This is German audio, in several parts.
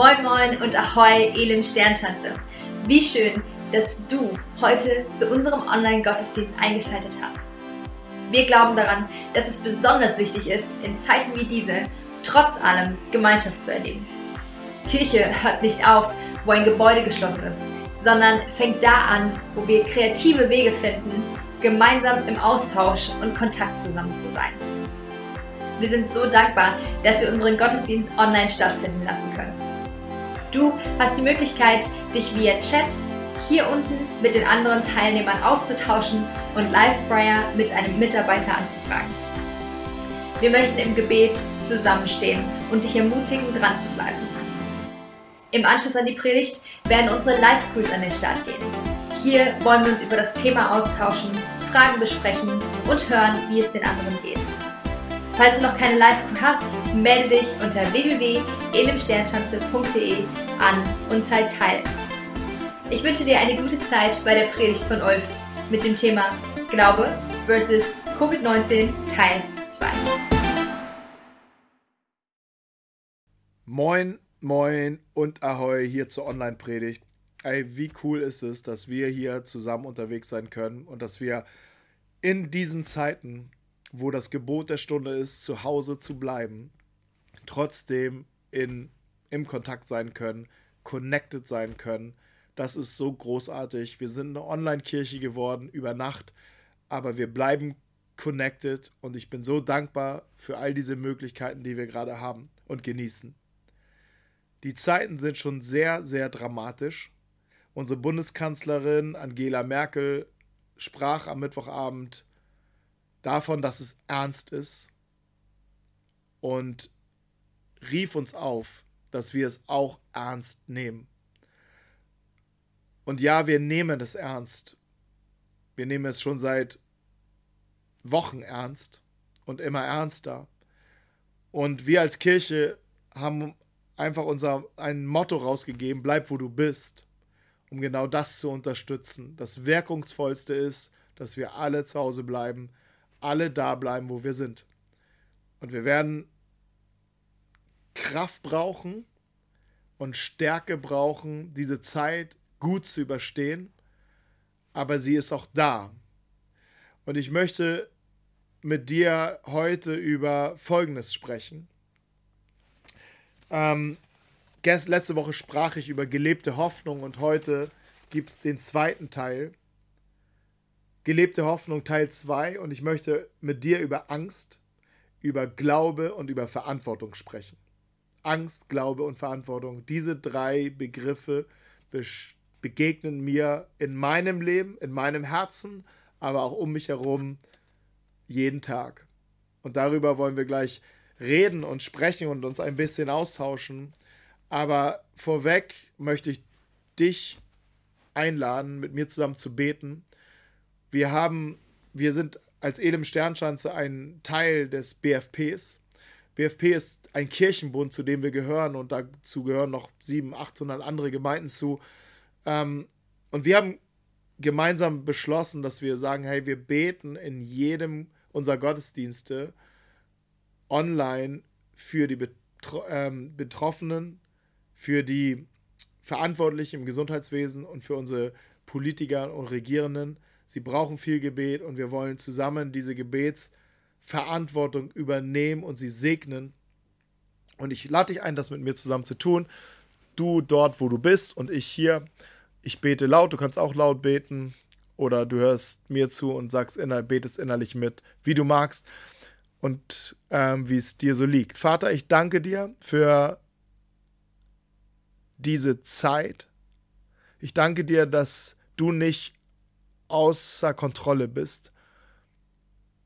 Moin Moin und Ahoi, Elim Sternschanze. Wie schön, dass du heute zu unserem Online-Gottesdienst eingeschaltet hast. Wir glauben daran, dass es besonders wichtig ist, in Zeiten wie diese trotz allem Gemeinschaft zu erleben. Kirche hört nicht auf, wo ein Gebäude geschlossen ist, sondern fängt da an, wo wir kreative Wege finden, gemeinsam im Austausch und Kontakt zusammen zu sein. Wir sind so dankbar, dass wir unseren Gottesdienst online stattfinden lassen können. Du hast die Möglichkeit, dich via Chat hier unten mit den anderen Teilnehmern auszutauschen und Live-Prayer mit einem Mitarbeiter anzufragen. Wir möchten im Gebet zusammenstehen und dich ermutigen, dran zu bleiben. Im Anschluss an die Predigt werden unsere Live-Crews an den Start gehen. Hier wollen wir uns über das Thema austauschen, Fragen besprechen und hören, wie es den anderen geht. Falls du noch keine Live-Crew hast, melde dich unter www.elimsternschanze.de an und zeig teil. Ich wünsche dir eine gute Zeit bei der Predigt von Ulf mit dem Thema Glaube versus Covid-19 Teil 2. Moin, moin und ahoi hier zur Online-Predigt. Ey, wie cool ist es, dass wir hier zusammen unterwegs sein können und dass wir in diesen Zeiten, wo das Gebot der Stunde ist, zu Hause zu bleiben, trotzdem in, im Kontakt sein können, connected sein können. Das ist so großartig. Wir sind eine Online-Kirche geworden über Nacht, aber wir bleiben connected und ich bin so dankbar für all diese Möglichkeiten, die wir gerade haben und genießen. Die Zeiten sind schon sehr, sehr dramatisch Unsere Bundeskanzlerin Angela Merkel sprach am Mittwochabend davon, dass es ernst ist und rief uns auf, dass wir es auch ernst nehmen. Und ja, wir nehmen es ernst. Wir nehmen es schon seit Wochen ernst und immer ernster. Und wir als Kirche haben einfach unser ein Motto rausgegeben, bleib wo du bist um genau das zu unterstützen. Das Wirkungsvollste ist, dass wir alle zu Hause bleiben, alle da bleiben, wo wir sind. Und wir werden Kraft brauchen und Stärke brauchen, diese Zeit gut zu überstehen, aber sie ist auch da. Und ich möchte mit dir heute über Folgendes sprechen. Ähm, letzte Woche sprach ich über gelebte Hoffnung und heute gibt es den zweiten Teil. Gelebte Hoffnung Teil 2 und ich möchte mit dir über Angst, über Glaube und über Verantwortung sprechen. Angst, Glaube und Verantwortung. Diese drei Begriffe begegnen mir in meinem Leben, in meinem Herzen, aber auch um mich herum jeden Tag. Und darüber wollen wir gleich reden und sprechen und uns ein bisschen austauschen. Aber vorweg möchte ich dich einladen, mit mir zusammen zu beten. Wir haben, wir sind als Elim Sternschanze ein Teil des BFPs. BFP ist ein Kirchenbund, zu dem wir gehören und dazu gehören noch 700, 800 andere Gemeinden zu. Ähm, und wir haben gemeinsam beschlossen, dass wir sagen, hey, wir beten in jedem unserer Gottesdienste online für die ähm, Betroffenen, für die Verantwortlichen im Gesundheitswesen und für unsere Politiker und Regierenden. Sie brauchen viel Gebet und wir wollen zusammen diese Gebetsverantwortung übernehmen und sie segnen. Und ich lade dich ein, das mit mir zusammen zu tun. Du dort, wo du bist und ich hier. Ich bete laut, du kannst auch laut beten oder du hörst mir zu und sagst inner, betest innerlich mit, wie du magst und ähm, wie es dir so liegt. Vater, ich danke dir für diese Zeit. Ich danke dir, dass du nicht außer Kontrolle bist,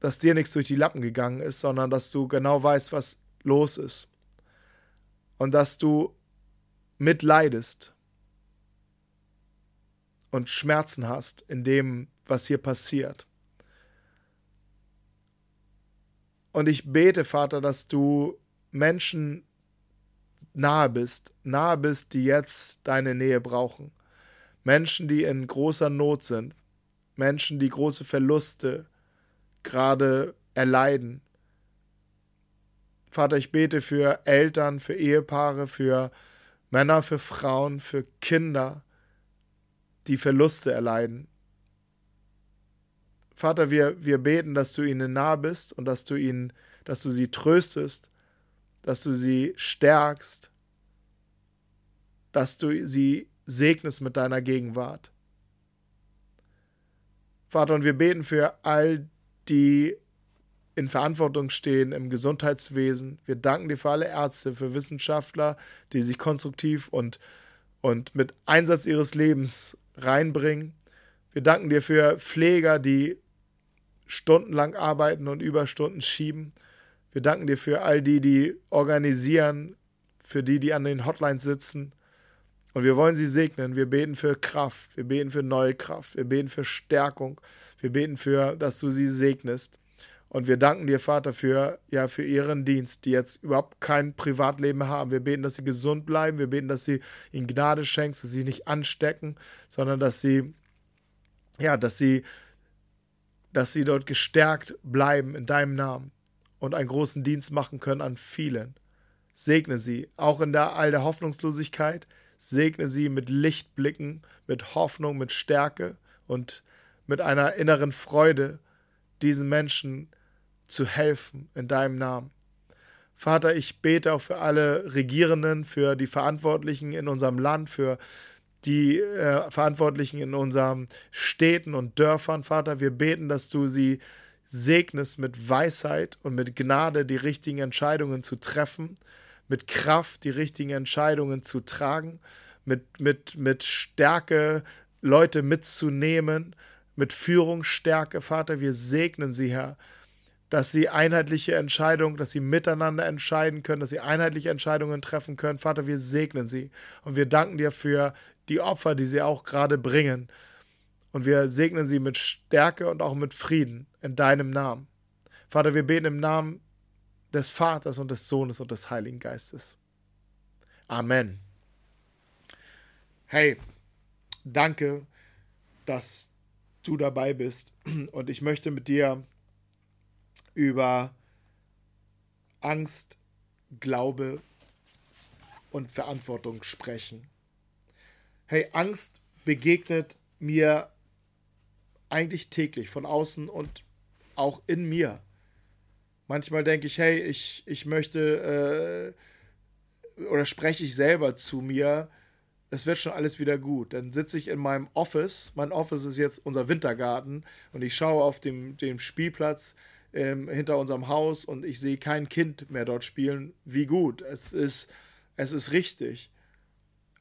dass dir nichts durch die Lappen gegangen ist, sondern dass du genau weißt, was los ist und dass du mitleidest und Schmerzen hast in dem, was hier passiert. Und ich bete, Vater, dass du Menschen nahe bist, nahe bist, die jetzt deine Nähe brauchen. Menschen, die in großer Not sind, Menschen, die große Verluste gerade erleiden. Vater, ich bete für Eltern, für Ehepaare, für Männer, für Frauen, für Kinder, die Verluste erleiden. Vater, wir, wir beten, dass du ihnen nah bist und dass du ihnen, dass du sie tröstest, dass du sie stärkst, dass du sie segnest mit deiner Gegenwart. Vater, und wir beten für all die in Verantwortung stehen im Gesundheitswesen. Wir danken dir für alle Ärzte, für Wissenschaftler, die sich konstruktiv und, und mit Einsatz ihres Lebens reinbringen. Wir danken dir für Pfleger, die stundenlang arbeiten und Überstunden schieben. Wir danken dir für all die, die organisieren, für die, die an den Hotlines sitzen. Und wir wollen sie segnen. Wir beten für Kraft. Wir beten für neue Kraft. Wir beten für Stärkung. Wir beten für, dass du sie segnest. Und wir danken dir, Vater, für, ja, für ihren Dienst, die jetzt überhaupt kein Privatleben haben. Wir beten, dass sie gesund bleiben. Wir beten, dass sie ihnen Gnade schenkst, dass sie nicht anstecken, sondern dass sie, ja, dass sie, dass sie dort gestärkt bleiben in deinem Namen und einen großen Dienst machen können an vielen. Segne sie, auch in der all der Hoffnungslosigkeit. Segne sie mit Lichtblicken, mit Hoffnung, mit Stärke und mit einer inneren Freude, diesen Menschen zu helfen in deinem Namen. Vater, ich bete auch für alle Regierenden, für die Verantwortlichen in unserem Land, für die äh, Verantwortlichen in unseren Städten und Dörfern, Vater. Wir beten, dass du sie segnest mit Weisheit und mit Gnade, die richtigen Entscheidungen zu treffen, mit Kraft, die richtigen Entscheidungen zu tragen, mit, mit, mit Stärke, Leute mitzunehmen, mit Führungsstärke, Vater. Wir segnen sie, Herr dass sie einheitliche Entscheidungen, dass sie miteinander entscheiden können, dass sie einheitliche Entscheidungen treffen können. Vater, wir segnen sie und wir danken dir für die Opfer, die sie auch gerade bringen. Und wir segnen sie mit Stärke und auch mit Frieden in deinem Namen. Vater, wir beten im Namen des Vaters und des Sohnes und des Heiligen Geistes. Amen. Hey, danke, dass du dabei bist. Und ich möchte mit dir über Angst, Glaube und Verantwortung sprechen. Hey, Angst begegnet mir eigentlich täglich von außen und auch in mir. Manchmal denke ich, hey, ich, ich möchte äh, oder spreche ich selber zu mir, es wird schon alles wieder gut. Dann sitze ich in meinem Office. Mein Office ist jetzt unser Wintergarten und ich schaue auf dem, dem Spielplatz ähm, hinter unserem Haus und ich sehe kein Kind mehr dort spielen, wie gut. Es ist, es ist richtig.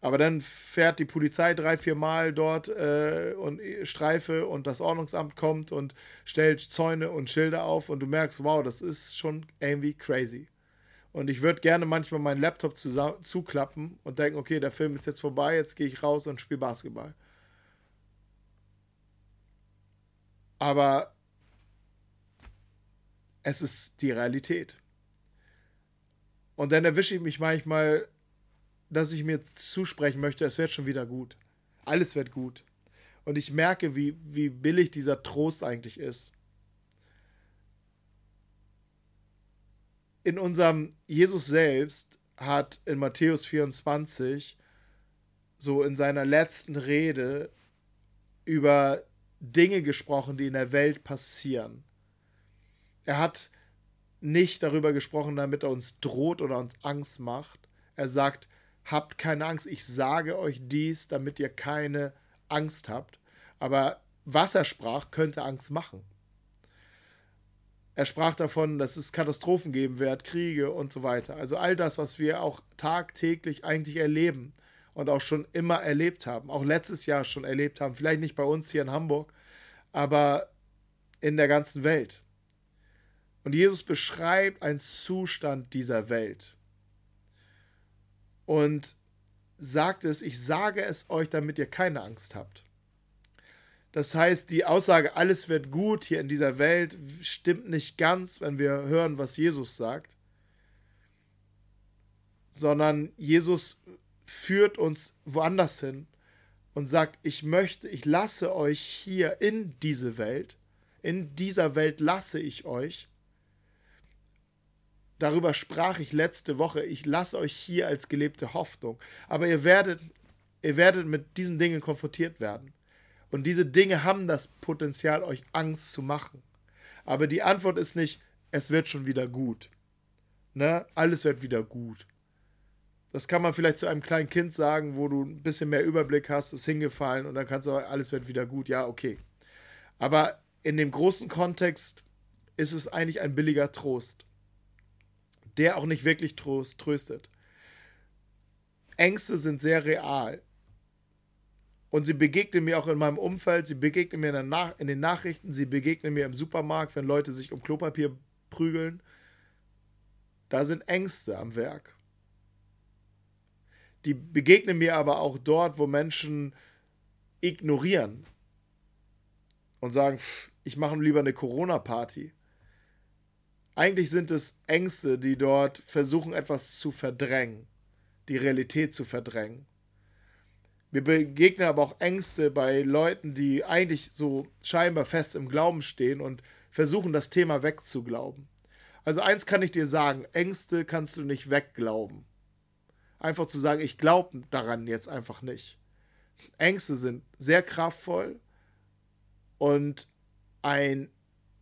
Aber dann fährt die Polizei drei, vier Mal dort äh, und Streife und das Ordnungsamt kommt und stellt Zäune und Schilder auf und du merkst, wow, das ist schon irgendwie crazy. Und ich würde gerne manchmal meinen Laptop zuklappen und denken, okay, der Film ist jetzt vorbei, jetzt gehe ich raus und spiele Basketball. Aber es ist die Realität. Und dann erwische ich mich manchmal, dass ich mir zusprechen möchte, es wird schon wieder gut. Alles wird gut. Und ich merke, wie, wie billig dieser Trost eigentlich ist. In unserem Jesus selbst hat in Matthäus 24 so in seiner letzten Rede über Dinge gesprochen, die in der Welt passieren. Er hat nicht darüber gesprochen, damit er uns droht oder uns Angst macht. Er sagt, habt keine Angst, ich sage euch dies, damit ihr keine Angst habt. Aber was er sprach, könnte Angst machen. Er sprach davon, dass es Katastrophen geben wird, Kriege und so weiter. Also all das, was wir auch tagtäglich eigentlich erleben und auch schon immer erlebt haben, auch letztes Jahr schon erlebt haben, vielleicht nicht bei uns hier in Hamburg, aber in der ganzen Welt. Und Jesus beschreibt einen Zustand dieser Welt. Und sagt es, ich sage es euch, damit ihr keine Angst habt. Das heißt, die Aussage, alles wird gut hier in dieser Welt, stimmt nicht ganz, wenn wir hören, was Jesus sagt, sondern Jesus führt uns woanders hin und sagt, ich möchte, ich lasse euch hier in diese Welt, in dieser Welt lasse ich euch, Darüber sprach ich letzte Woche. Ich lasse euch hier als gelebte Hoffnung. Aber ihr werdet, ihr werdet mit diesen Dingen konfrontiert werden. Und diese Dinge haben das Potenzial, euch Angst zu machen. Aber die Antwort ist nicht, es wird schon wieder gut. Ne? Alles wird wieder gut. Das kann man vielleicht zu einem kleinen Kind sagen, wo du ein bisschen mehr Überblick hast, ist hingefallen und dann kannst du sagen, alles wird wieder gut. Ja, okay. Aber in dem großen Kontext ist es eigentlich ein billiger Trost, der auch nicht wirklich Trost tröstet. Ängste sind sehr real. Und sie begegnen mir auch in meinem Umfeld, sie begegnen mir in, Nach in den Nachrichten, sie begegnen mir im Supermarkt, wenn Leute sich um Klopapier prügeln. Da sind Ängste am Werk. Die begegnen mir aber auch dort, wo Menschen ignorieren und sagen, ich mache lieber eine Corona-Party. Eigentlich sind es Ängste, die dort versuchen, etwas zu verdrängen, die Realität zu verdrängen. Wir begegnen aber auch Ängste bei Leuten, die eigentlich so scheinbar fest im Glauben stehen und versuchen, das Thema wegzuglauben. Also eins kann ich dir sagen, Ängste kannst du nicht wegglauben. Einfach zu sagen, ich glaube daran jetzt einfach nicht. Ängste sind sehr kraftvoll und ein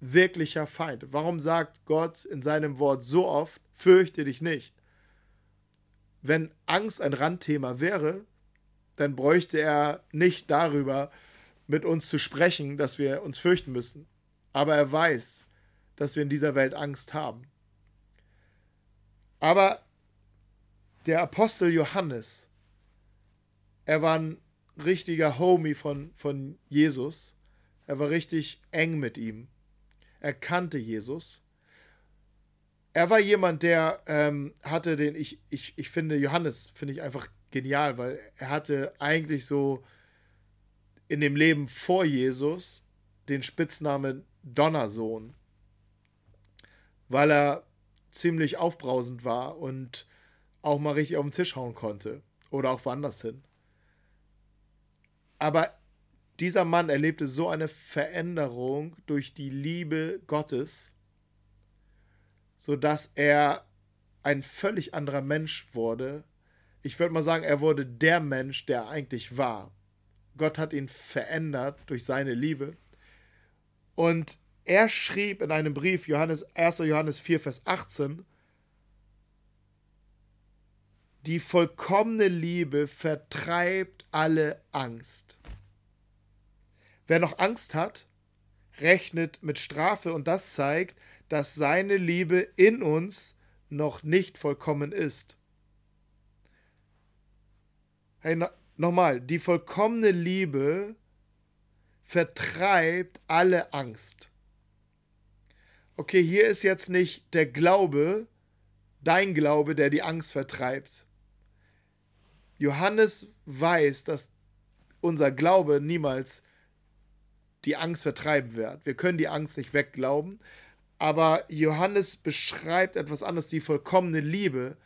wirklicher Feind. Warum sagt Gott in seinem Wort so oft, fürchte dich nicht? Wenn Angst ein Randthema wäre, dann bräuchte er nicht darüber mit uns zu sprechen, dass wir uns fürchten müssen. Aber er weiß, dass wir in dieser Welt Angst haben. Aber der Apostel Johannes, er war ein richtiger Homie von, von Jesus. Er war richtig eng mit ihm. Er kannte Jesus. Er war jemand, der ähm, hatte den, ich, ich, ich finde, Johannes finde ich einfach genial, weil er hatte eigentlich so in dem Leben vor Jesus den Spitznamen Donnersohn, weil er ziemlich aufbrausend war und auch mal richtig auf den Tisch hauen konnte oder auch woanders hin. Aber dieser Mann erlebte so eine Veränderung durch die Liebe Gottes, sodass er ein völlig anderer Mensch wurde. Ich würde mal sagen, er wurde der Mensch, der er eigentlich war. Gott hat ihn verändert durch seine Liebe. Und er schrieb in einem Brief, Johannes, 1. Johannes 4, Vers 18, die vollkommene Liebe vertreibt alle Angst. Wer noch Angst hat, rechnet mit Strafe und das zeigt, dass seine Liebe in uns noch nicht vollkommen ist. Hey, no, nochmal, die vollkommene Liebe vertreibt alle Angst. Okay, hier ist jetzt nicht der Glaube, dein Glaube, der die Angst vertreibt. Johannes weiß, dass unser Glaube niemals die Angst vertreiben wird. Wir können die Angst nicht wegglauben, aber Johannes beschreibt etwas anderes, die vollkommene Liebe.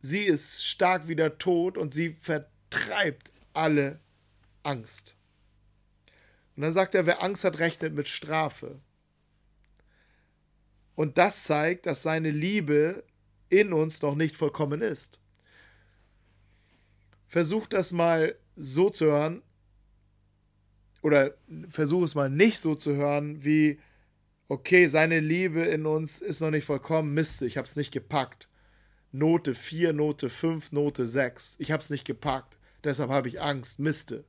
Sie ist stark wie der Tod und sie vertreibt alle Angst. Und dann sagt er, wer Angst hat, rechnet mit Strafe. Und das zeigt, dass seine Liebe in uns noch nicht vollkommen ist. Versucht das mal so zu hören, oder versuche es mal nicht so zu hören, wie, okay, seine Liebe in uns ist noch nicht vollkommen, Mist, ich habe es nicht gepackt. Note 4, Note 5, Note 6. Ich habe es nicht gepackt, deshalb habe ich Angst, Miste.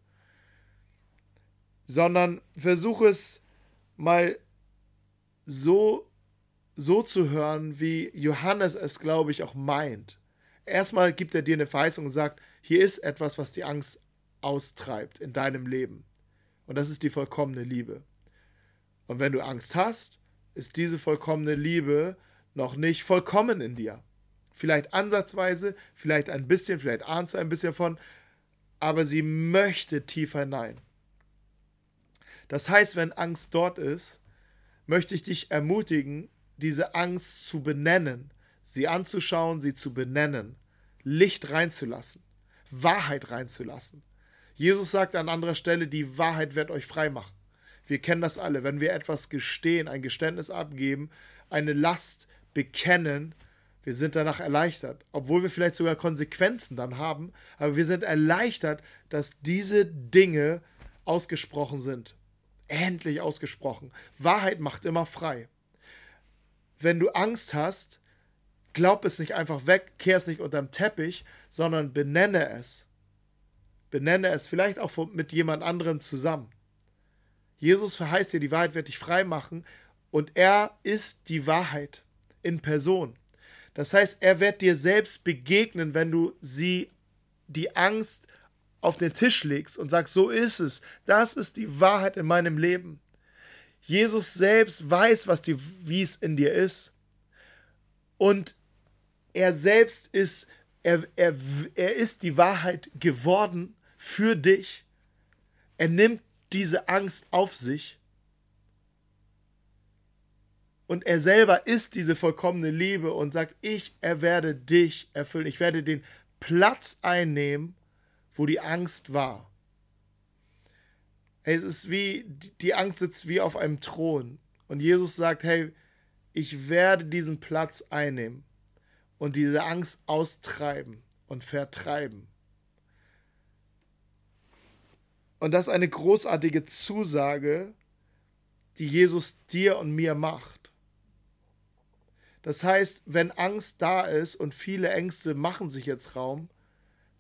Sondern versuche es mal so, so zu hören, wie Johannes es, glaube ich, auch meint. Erstmal gibt er dir eine Verheißung und sagt, hier ist etwas, was die Angst austreibt in deinem Leben. Und das ist die vollkommene Liebe. Und wenn du Angst hast, ist diese vollkommene Liebe noch nicht vollkommen in dir. Vielleicht ansatzweise, vielleicht ein bisschen, vielleicht ahnst du ein bisschen von, aber sie möchte tiefer hinein. Das heißt, wenn Angst dort ist, möchte ich dich ermutigen, diese Angst zu benennen, sie anzuschauen, sie zu benennen, Licht reinzulassen, Wahrheit reinzulassen. Jesus sagt an anderer Stelle, die Wahrheit wird euch frei machen. Wir kennen das alle. Wenn wir etwas gestehen, ein Geständnis abgeben, eine Last bekennen, Wir sind danach erleichtert, obwohl wir vielleicht sogar Konsequenzen dann haben, aber wir sind erleichtert, dass diese Dinge ausgesprochen sind. Endlich ausgesprochen. Wahrheit macht immer frei. Wenn du Angst hast, glaub es nicht einfach weg, kehr es nicht unterm Teppich, sondern benenne es. Benenne es vielleicht auch mit jemand anderem zusammen. Jesus verheißt dir, die Wahrheit wird dich frei machen und er ist die Wahrheit in Person. Das heißt, er wird dir selbst begegnen, wenn du sie die Angst auf den Tisch legst und sagst, so ist es. Das ist die Wahrheit in meinem Leben. Jesus selbst weiß, was die, wie es in dir ist. Und er selbst ist, er, er, er ist die Wahrheit geworden für dich. Er nimmt diese Angst auf sich und er selber ist diese vollkommene Liebe und sagt, ich werde dich erfüllen. Ich werde den Platz einnehmen, wo die Angst war. Es ist wie, die Angst sitzt wie auf einem Thron. Und Jesus sagt, hey, ich werde diesen Platz einnehmen und diese Angst austreiben und vertreiben. Und das ist eine großartige Zusage, die Jesus dir und mir macht. Das heißt, wenn Angst da ist und viele Ängste machen sich jetzt Raum,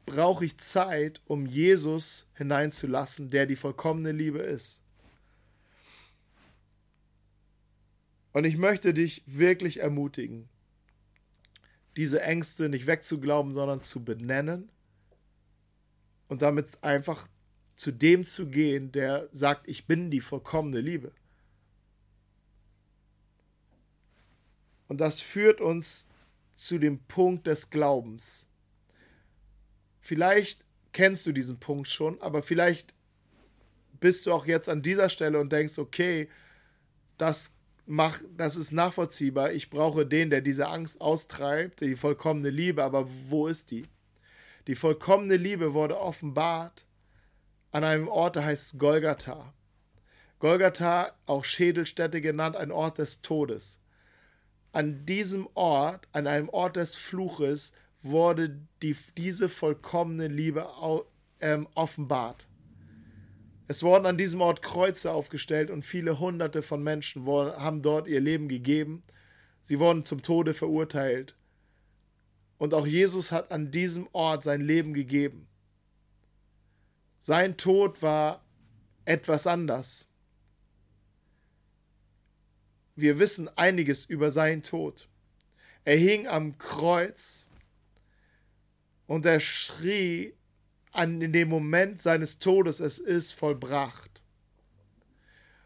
brauche ich Zeit, um Jesus hineinzulassen, der die vollkommene Liebe ist. Und ich möchte dich wirklich ermutigen, diese Ängste nicht wegzuglauben, sondern zu benennen und damit einfach zu dem zu gehen, der sagt, ich bin die vollkommene Liebe. Und das führt uns zu dem Punkt des Glaubens. Vielleicht kennst du diesen Punkt schon, aber vielleicht bist du auch jetzt an dieser Stelle und denkst, okay, das macht, das ist nachvollziehbar. Ich brauche den, der diese Angst austreibt, die vollkommene Liebe, aber wo ist die? Die vollkommene Liebe wurde offenbart an einem Ort, der heißt Golgatha. Golgatha, auch Schädelstätte genannt, ein Ort des Todes an diesem Ort, an einem Ort des Fluches, wurde die, diese vollkommene Liebe ähm, offenbart. Es wurden an diesem Ort Kreuze aufgestellt und viele hunderte von Menschen haben dort ihr Leben gegeben. Sie wurden zum Tode verurteilt. Und auch Jesus hat an diesem Ort sein Leben gegeben. Sein Tod war etwas anders wir wissen einiges über seinen Tod. Er hing am Kreuz und er schrie an in dem Moment seines Todes, es ist vollbracht.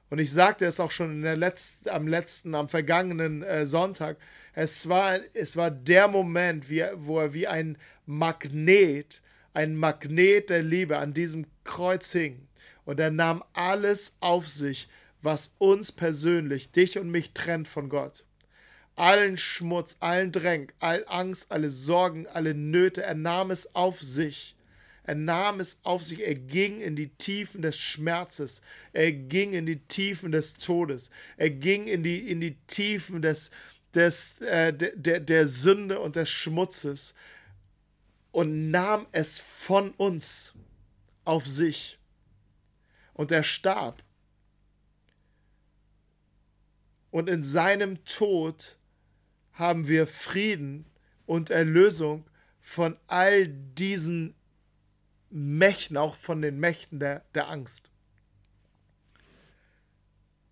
Und ich sagte es auch schon letzten, am letzten, am vergangenen äh, Sonntag. Es war, es war der Moment, wie, wo er wie ein Magnet, ein Magnet der Liebe an diesem Kreuz hing. Und er nahm alles auf sich, was uns persönlich, dich und mich trennt von Gott. Allen Schmutz, allen Dränk, all Angst, alle Sorgen, alle Nöte, er nahm es auf sich. Er nahm es auf sich, er ging in die Tiefen des Schmerzes, er ging in die Tiefen des Todes, er ging in die, in die Tiefen des, des, äh, der, der Sünde und des Schmutzes und nahm es von uns auf sich. Und er starb Und in seinem Tod haben wir Frieden und Erlösung von all diesen Mächten, auch von den Mächten der, der Angst.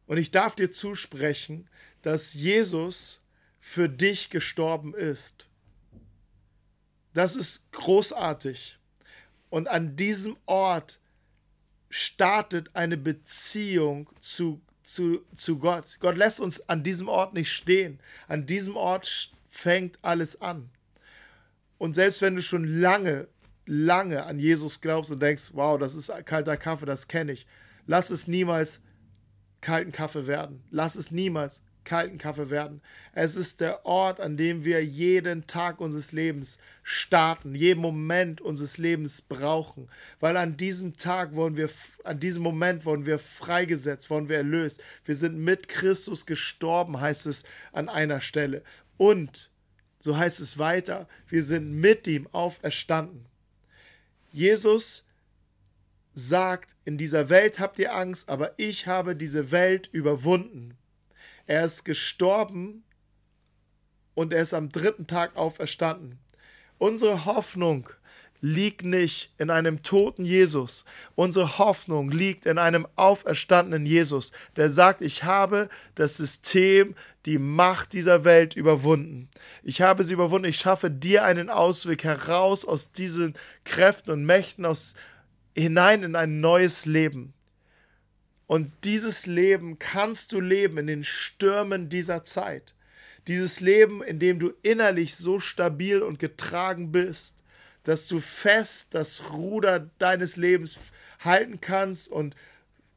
Und ich darf dir zusprechen, dass Jesus für dich gestorben ist. Das ist großartig. Und an diesem Ort startet eine Beziehung zu zu, zu Gott. Gott lässt uns an diesem Ort nicht stehen. An diesem Ort fängt alles an. Und selbst wenn du schon lange, lange an Jesus glaubst und denkst, wow, das ist kalter Kaffee, das kenne ich, lass es niemals kalten Kaffee werden. Lass es niemals kalten Kaffee werden. Es ist der Ort, an dem wir jeden Tag unseres Lebens starten, jeden Moment unseres Lebens brauchen, weil an diesem Tag wurden wir, an diesem Moment wurden wir freigesetzt, wurden wir erlöst. Wir sind mit Christus gestorben, heißt es an einer Stelle. Und so heißt es weiter, wir sind mit ihm auferstanden. Jesus sagt, in dieser Welt habt ihr Angst, aber ich habe diese Welt überwunden. Er ist gestorben und er ist am dritten Tag auferstanden. Unsere Hoffnung liegt nicht in einem toten Jesus. Unsere Hoffnung liegt in einem auferstandenen Jesus, der sagt, ich habe das System, die Macht dieser Welt überwunden. Ich habe sie überwunden. Ich schaffe dir einen Ausweg heraus aus diesen Kräften und Mächten, aus, hinein in ein neues Leben. Und dieses Leben kannst du leben in den Stürmen dieser Zeit. Dieses Leben, in dem du innerlich so stabil und getragen bist, dass du fest das Ruder deines Lebens halten kannst und,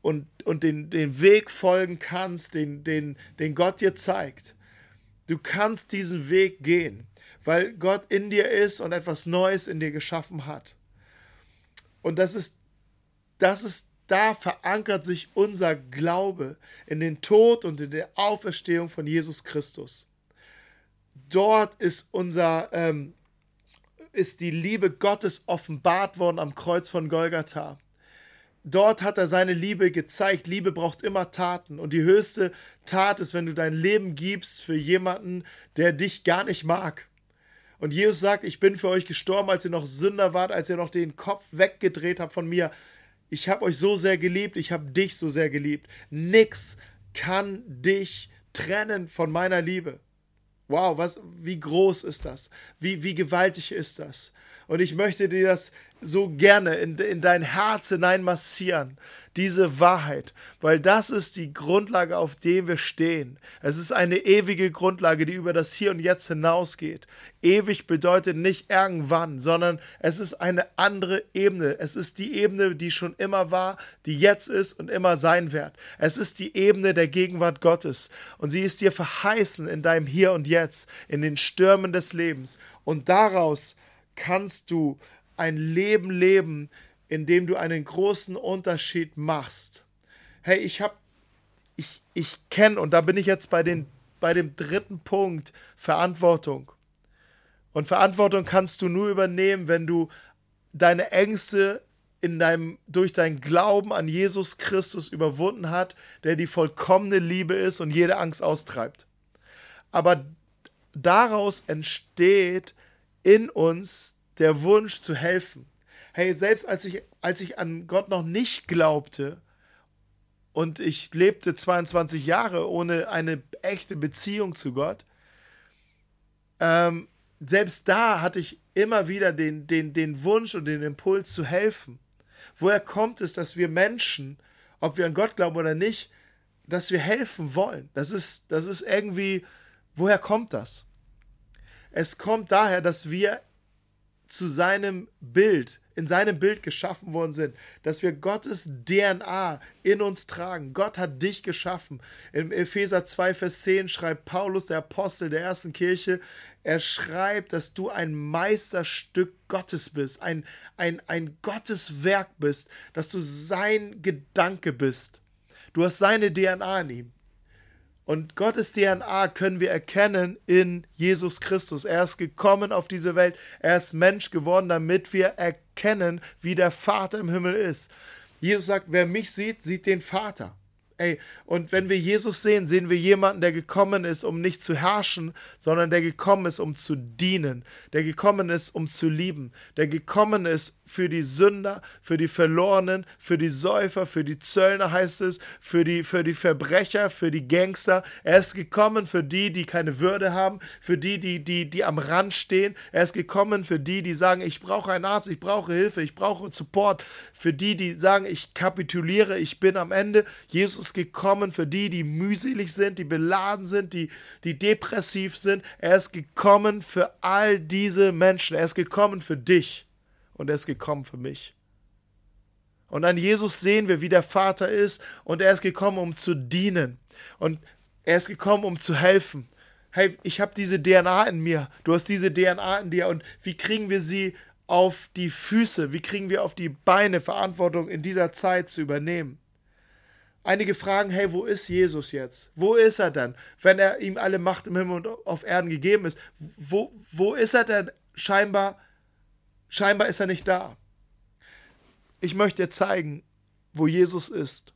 und, und den, den Weg folgen kannst, den, den, den Gott dir zeigt. Du kannst diesen Weg gehen, weil Gott in dir ist und etwas Neues in dir geschaffen hat. Und das ist, das ist, da verankert sich unser Glaube in den Tod und in der Auferstehung von Jesus Christus. Dort ist unser, ähm, ist die Liebe Gottes offenbart worden am Kreuz von Golgatha. Dort hat er seine Liebe gezeigt. Liebe braucht immer Taten. Und die höchste Tat ist, wenn du dein Leben gibst für jemanden, der dich gar nicht mag. Und Jesus sagt, ich bin für euch gestorben, als ihr noch Sünder wart, als ihr noch den Kopf weggedreht habt von mir. Ich habe euch so sehr geliebt, ich habe dich so sehr geliebt. Nix kann dich trennen von meiner Liebe. Wow, was, wie groß ist das? Wie, wie gewaltig ist das? Und ich möchte dir das so gerne in, in dein Herz hinein massieren, diese Wahrheit, weil das ist die Grundlage, auf der wir stehen. Es ist eine ewige Grundlage, die über das Hier und Jetzt hinausgeht. Ewig bedeutet nicht irgendwann, sondern es ist eine andere Ebene. Es ist die Ebene, die schon immer war, die jetzt ist und immer sein wird. Es ist die Ebene der Gegenwart Gottes und sie ist dir verheißen in deinem Hier und Jetzt, in den Stürmen des Lebens. Und daraus kannst du ein Leben leben, in dem du einen großen Unterschied machst. Hey, ich habe, ich, ich kenne, und da bin ich jetzt bei, den, bei dem dritten Punkt, Verantwortung. Und Verantwortung kannst du nur übernehmen, wenn du deine Ängste in deinem, durch deinen Glauben an Jesus Christus überwunden hat, der die vollkommene Liebe ist und jede Angst austreibt. Aber daraus entsteht in uns der Wunsch zu helfen. Hey, selbst als ich, als ich an Gott noch nicht glaubte und ich lebte 22 Jahre ohne eine echte Beziehung zu Gott, ähm, selbst da hatte ich immer wieder den, den, den Wunsch und den Impuls zu helfen. Woher kommt es, dass wir Menschen, ob wir an Gott glauben oder nicht, dass wir helfen wollen? Das ist, das ist irgendwie, woher kommt das? Es kommt daher, dass wir zu seinem Bild, in seinem Bild geschaffen worden sind, dass wir Gottes DNA in uns tragen. Gott hat dich geschaffen. Im Epheser 2, Vers 10 schreibt Paulus, der Apostel der ersten Kirche, er schreibt, dass du ein Meisterstück Gottes bist, ein, ein, ein Gotteswerk bist, dass du sein Gedanke bist. Du hast seine DNA in ihm. Und Gottes DNA können wir erkennen in Jesus Christus. Er ist gekommen auf diese Welt. Er ist Mensch geworden, damit wir erkennen, wie der Vater im Himmel ist. Jesus sagt, wer mich sieht, sieht den Vater. Ey, und wenn wir Jesus sehen, sehen wir jemanden, der gekommen ist, um nicht zu herrschen, sondern der gekommen ist, um zu dienen, der gekommen ist, um zu lieben, der gekommen ist für die Sünder, für die Verlorenen, für die Säufer, für die Zöllner heißt es, für die, für die Verbrecher, für die Gangster. Er ist gekommen für die, die keine Würde haben, für die, die, die, die am Rand stehen. Er ist gekommen für die, die sagen, ich brauche einen Arzt, ich brauche Hilfe, ich brauche Support. Für die, die sagen, ich kapituliere, ich bin am Ende. Jesus ist gekommen für die, die mühselig sind, die beladen sind, die, die depressiv sind. Er ist gekommen für all diese Menschen. Er ist gekommen für dich und er ist gekommen für mich. Und an Jesus sehen wir, wie der Vater ist und er ist gekommen, um zu dienen. Und er ist gekommen, um zu helfen. Hey, ich habe diese DNA in mir. Du hast diese DNA in dir. Und wie kriegen wir sie auf die Füße? Wie kriegen wir auf die Beine Verantwortung in dieser Zeit zu übernehmen? Einige fragen, hey, wo ist Jesus jetzt? Wo ist er denn? Wenn er ihm alle Macht im Himmel und auf Erden gegeben ist, wo, wo ist er denn? Scheinbar, scheinbar ist er nicht da. Ich möchte dir zeigen, wo Jesus ist.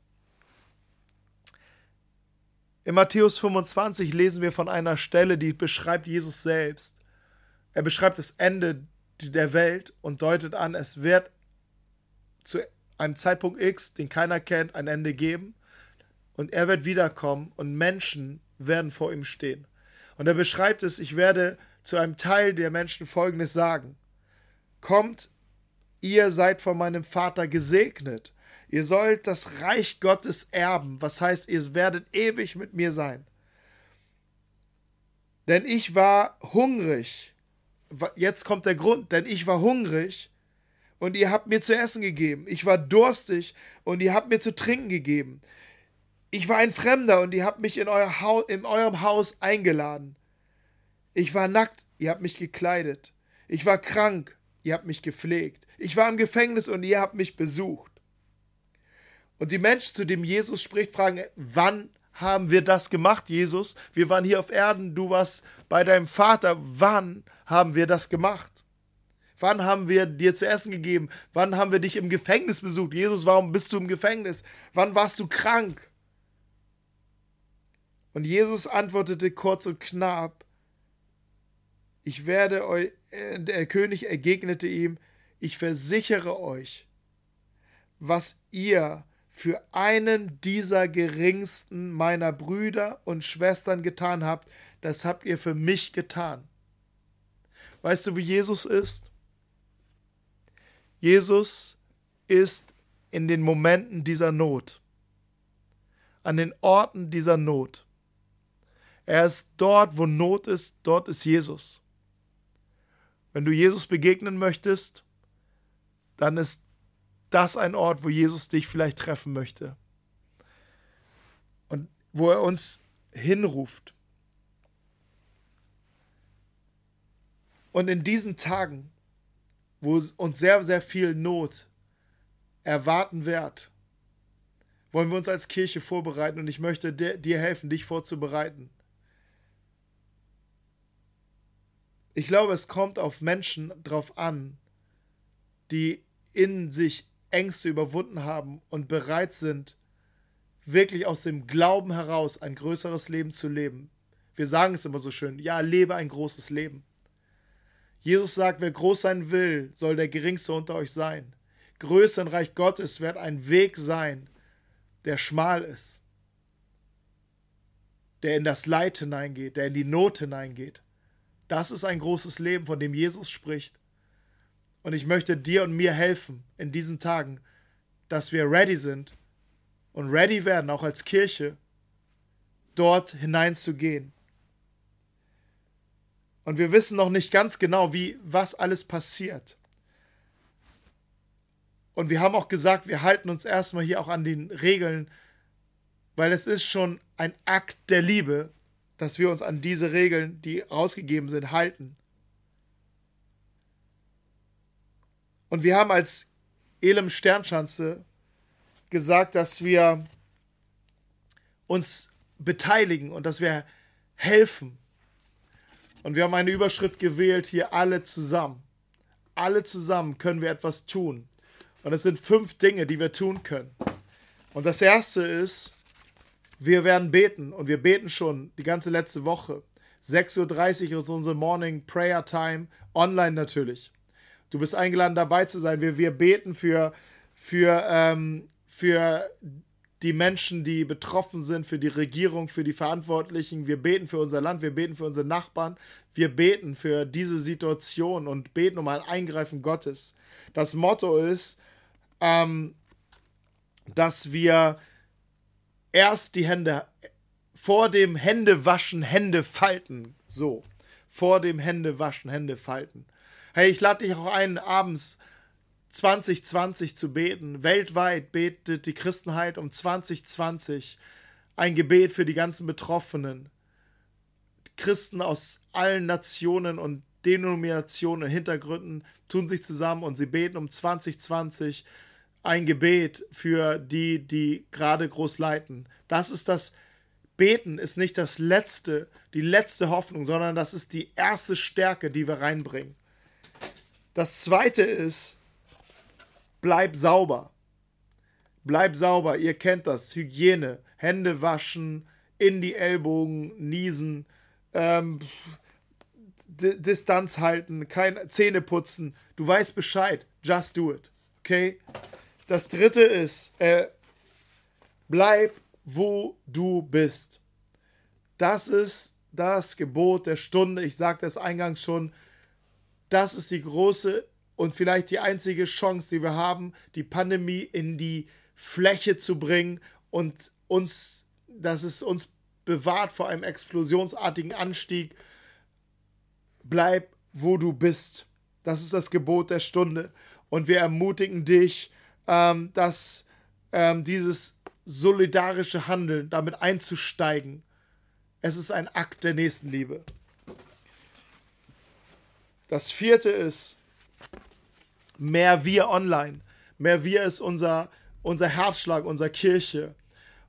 In Matthäus 25 lesen wir von einer Stelle, die beschreibt Jesus selbst. Er beschreibt das Ende der Welt und deutet an, es wird zu einem Zeitpunkt X, den keiner kennt, ein Ende geben. Und er wird wiederkommen und Menschen werden vor ihm stehen. Und er beschreibt es, ich werde zu einem Teil der Menschen Folgendes sagen. Kommt, ihr seid von meinem Vater gesegnet. Ihr sollt das Reich Gottes erben, was heißt, ihr werdet ewig mit mir sein. Denn ich war hungrig. Jetzt kommt der Grund, denn ich war hungrig und ihr habt mir zu essen gegeben. Ich war durstig und ihr habt mir zu trinken gegeben. Ich war ein Fremder und ihr habt mich in, euer Haus, in eurem Haus eingeladen. Ich war nackt, ihr habt mich gekleidet. Ich war krank, ihr habt mich gepflegt. Ich war im Gefängnis und ihr habt mich besucht. Und die Menschen, zu dem Jesus spricht, fragen, wann haben wir das gemacht, Jesus? Wir waren hier auf Erden, du warst bei deinem Vater. Wann haben wir das gemacht? Wann haben wir dir zu essen gegeben? Wann haben wir dich im Gefängnis besucht? Jesus, warum bist du im Gefängnis? Wann warst du krank? Und Jesus antwortete kurz und knapp, ich werde euch, äh, der König ergegnete ihm, ich versichere euch, was ihr für einen dieser geringsten meiner Brüder und Schwestern getan habt, das habt ihr für mich getan. Weißt du, wie Jesus ist? Jesus ist in den Momenten dieser Not, an den Orten dieser Not. Er ist dort, wo Not ist, dort ist Jesus. Wenn du Jesus begegnen möchtest, dann ist das ein Ort, wo Jesus dich vielleicht treffen möchte. Und wo er uns hinruft. Und in diesen Tagen, wo uns sehr, sehr viel Not erwarten wird, wollen wir uns als Kirche vorbereiten und ich möchte dir helfen, dich vorzubereiten. Ich glaube, es kommt auf Menschen drauf an, die in sich Ängste überwunden haben und bereit sind, wirklich aus dem Glauben heraus ein größeres Leben zu leben. Wir sagen es immer so schön, ja, lebe ein großes Leben. Jesus sagt, wer groß sein will, soll der geringste unter euch sein. Größer im Reich Gottes wird ein Weg sein, der schmal ist, der in das Leid hineingeht, der in die Not hineingeht. Das ist ein großes Leben, von dem Jesus spricht. Und ich möchte dir und mir helfen in diesen Tagen, dass wir ready sind und ready werden, auch als Kirche, dort hineinzugehen. Und wir wissen noch nicht ganz genau, wie, was alles passiert. Und wir haben auch gesagt, wir halten uns erstmal hier auch an den Regeln, weil es ist schon ein Akt der Liebe, dass wir uns an diese Regeln, die rausgegeben sind, halten. Und wir haben als Elem Sternschanze gesagt, dass wir uns beteiligen und dass wir helfen. Und wir haben eine Überschrift gewählt, hier alle zusammen. Alle zusammen können wir etwas tun. Und es sind fünf Dinge, die wir tun können. Und das erste ist, wir werden beten und wir beten schon die ganze letzte Woche. 6.30 Uhr ist unsere Morning Prayer Time, online natürlich. Du bist eingeladen, dabei zu sein. Wir, wir beten für, für, ähm, für die Menschen, die betroffen sind, für die Regierung, für die Verantwortlichen. Wir beten für unser Land, wir beten für unsere Nachbarn. Wir beten für diese Situation und beten um ein Eingreifen Gottes. Das Motto ist, ähm, dass wir erst die Hände vor dem Händewaschen Hände falten. So. Vor dem Händewaschen Hände falten. Hey, ich lade dich auch ein, abends 2020 zu beten. Weltweit betet die Christenheit um 2020 ein Gebet für die ganzen Betroffenen. Christen aus allen Nationen und Denominationen und Hintergründen tun sich zusammen und sie beten um 2020 ein Gebet für die, die gerade groß leiten. Das ist das Beten ist nicht das letzte, die letzte Hoffnung, sondern das ist die erste Stärke, die wir reinbringen. Das zweite ist, bleib sauber. Bleib sauber, ihr kennt das. Hygiene, Hände waschen, in die Ellbogen niesen, ähm, Distanz halten, kein Zähne putzen. Du weißt Bescheid. Just do it. Okay? Das dritte ist, äh, bleib, wo du bist. Das ist das Gebot der Stunde. Ich sagte es eingangs schon. Das ist die große und vielleicht die einzige Chance, die wir haben, die Pandemie in die Fläche zu bringen und uns, dass es uns bewahrt vor einem explosionsartigen Anstieg. Bleib, wo du bist. Das ist das Gebot der Stunde. Und wir ermutigen dich, ähm, dass ähm, dieses solidarische Handeln, damit einzusteigen, es ist ein Akt der Nächstenliebe. Das vierte ist mehr wir online. Mehr wir ist unser, unser Herzschlag, unserer Kirche.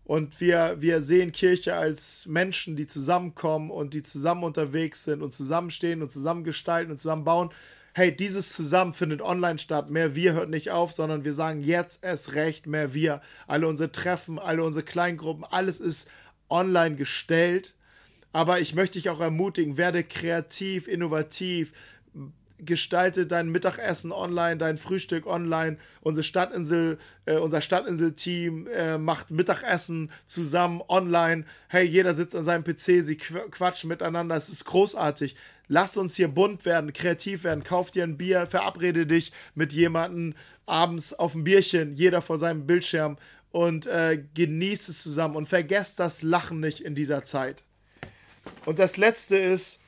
Und wir, wir sehen Kirche als Menschen, die zusammenkommen und die zusammen unterwegs sind und zusammenstehen und zusammen gestalten und zusammen bauen hey, dieses zusammen findet online statt. Mehr wir hört nicht auf, sondern wir sagen jetzt erst recht mehr wir. Alle unsere Treffen, alle unsere Kleingruppen, alles ist online gestellt. Aber ich möchte dich auch ermutigen, werde kreativ, innovativ, gestalte dein Mittagessen online, dein Frühstück online. Unsere Stadtinsel, äh, unser Stadtinsel-Team äh, macht Mittagessen zusammen online. Hey, jeder sitzt an seinem PC, sie quatschen miteinander. Es ist großartig. Lass uns hier bunt werden, kreativ werden. Kauf dir ein Bier, verabrede dich mit jemandem abends auf ein Bierchen, jeder vor seinem Bildschirm und äh, genießt es zusammen und vergesst das Lachen nicht in dieser Zeit. Und das letzte ist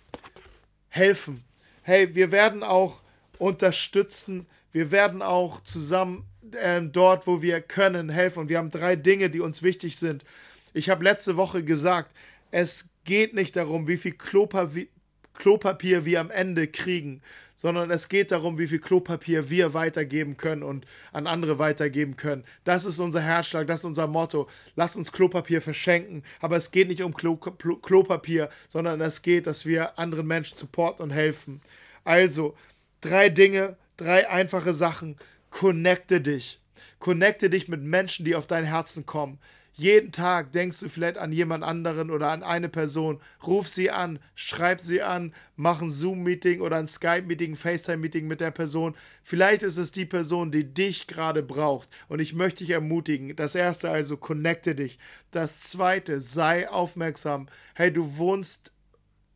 helfen hey, wir werden auch unterstützen, wir werden auch zusammen äh, dort, wo wir können, helfen. Und wir haben drei Dinge, die uns wichtig sind. Ich habe letzte Woche gesagt, es geht nicht darum, wie viel Klopapier, Klopapier wir am Ende kriegen, sondern es geht darum, wie viel Klopapier wir weitergeben können und an andere weitergeben können. Das ist unser Herzschlag, das ist unser Motto. Lass uns Klopapier verschenken, aber es geht nicht um Klo Klopapier, sondern es geht, dass wir anderen Menschen supporten und helfen. Also, drei Dinge, drei einfache Sachen. Connecte dich. Connecte dich mit Menschen, die auf dein Herzen kommen. Jeden Tag denkst du vielleicht an jemand anderen oder an eine Person. Ruf sie an, schreib sie an, mach ein Zoom-Meeting oder ein Skype-Meeting, FaceTime-Meeting mit der Person. Vielleicht ist es die Person, die dich gerade braucht. Und ich möchte dich ermutigen. Das erste also, connecte dich. Das zweite, sei aufmerksam. Hey, du wohnst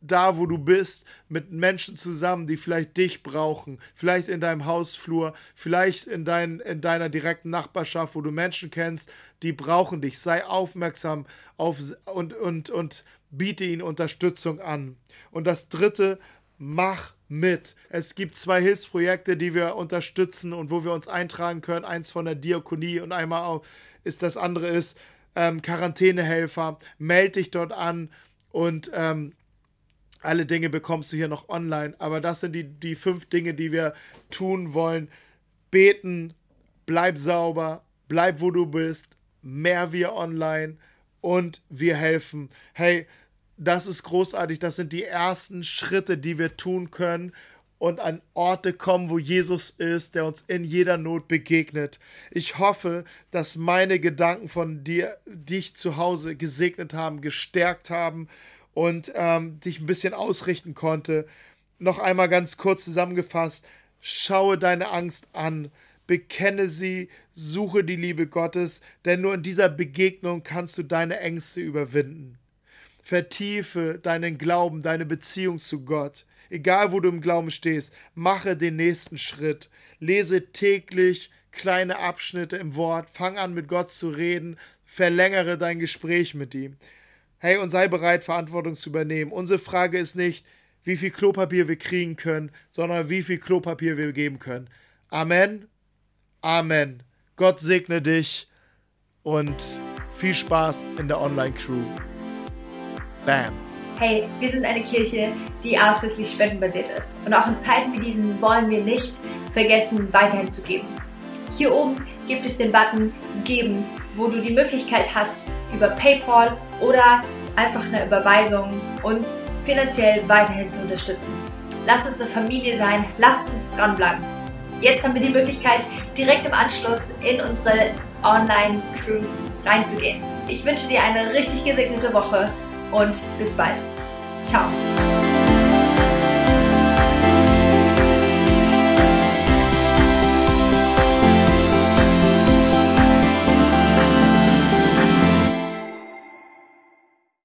da, wo du bist, mit Menschen zusammen, die vielleicht dich brauchen, vielleicht in deinem Hausflur, vielleicht in, dein, in deiner direkten Nachbarschaft, wo du Menschen kennst, die brauchen dich. Sei aufmerksam auf und, und, und biete ihnen Unterstützung an. Und das dritte, mach mit. Es gibt zwei Hilfsprojekte, die wir unterstützen und wo wir uns eintragen können. Eins von der Diakonie und einmal ist das andere ist ähm, Quarantänehelfer. Meld dich dort an und ähm, alle Dinge bekommst du hier noch online. Aber das sind die, die fünf Dinge, die wir tun wollen. Beten, bleib sauber, bleib wo du bist, mehr wir online und wir helfen. Hey, das ist großartig. Das sind die ersten Schritte, die wir tun können und an Orte kommen, wo Jesus ist, der uns in jeder Not begegnet. Ich hoffe, dass meine Gedanken von dir, dich zu Hause gesegnet haben, gestärkt haben und ähm, dich ein bisschen ausrichten konnte. Noch einmal ganz kurz zusammengefasst, schaue deine Angst an, bekenne sie, suche die Liebe Gottes, denn nur in dieser Begegnung kannst du deine Ängste überwinden. Vertiefe deinen Glauben, deine Beziehung zu Gott. Egal wo du im Glauben stehst, mache den nächsten Schritt. Lese täglich kleine Abschnitte im Wort, fang an mit Gott zu reden, verlängere dein Gespräch mit ihm. Hey, und sei bereit, Verantwortung zu übernehmen. Unsere Frage ist nicht, wie viel Klopapier wir kriegen können, sondern wie viel Klopapier wir geben können. Amen. Amen. Gott segne dich und viel Spaß in der Online-Crew. Bam. Hey, wir sind eine Kirche, die ausschließlich spendenbasiert ist. Und auch in Zeiten wie diesen wollen wir nicht vergessen, weiterhin zu geben. Hier oben gibt es den Button Geben, wo du die Möglichkeit hast, über PayPal oder einfach eine Überweisung uns finanziell weiterhin zu unterstützen. Lass uns eine Familie sein, lasst uns dranbleiben. Jetzt haben wir die Möglichkeit, direkt im Anschluss in unsere Online-Cruise reinzugehen. Ich wünsche dir eine richtig gesegnete Woche und bis bald. Ciao.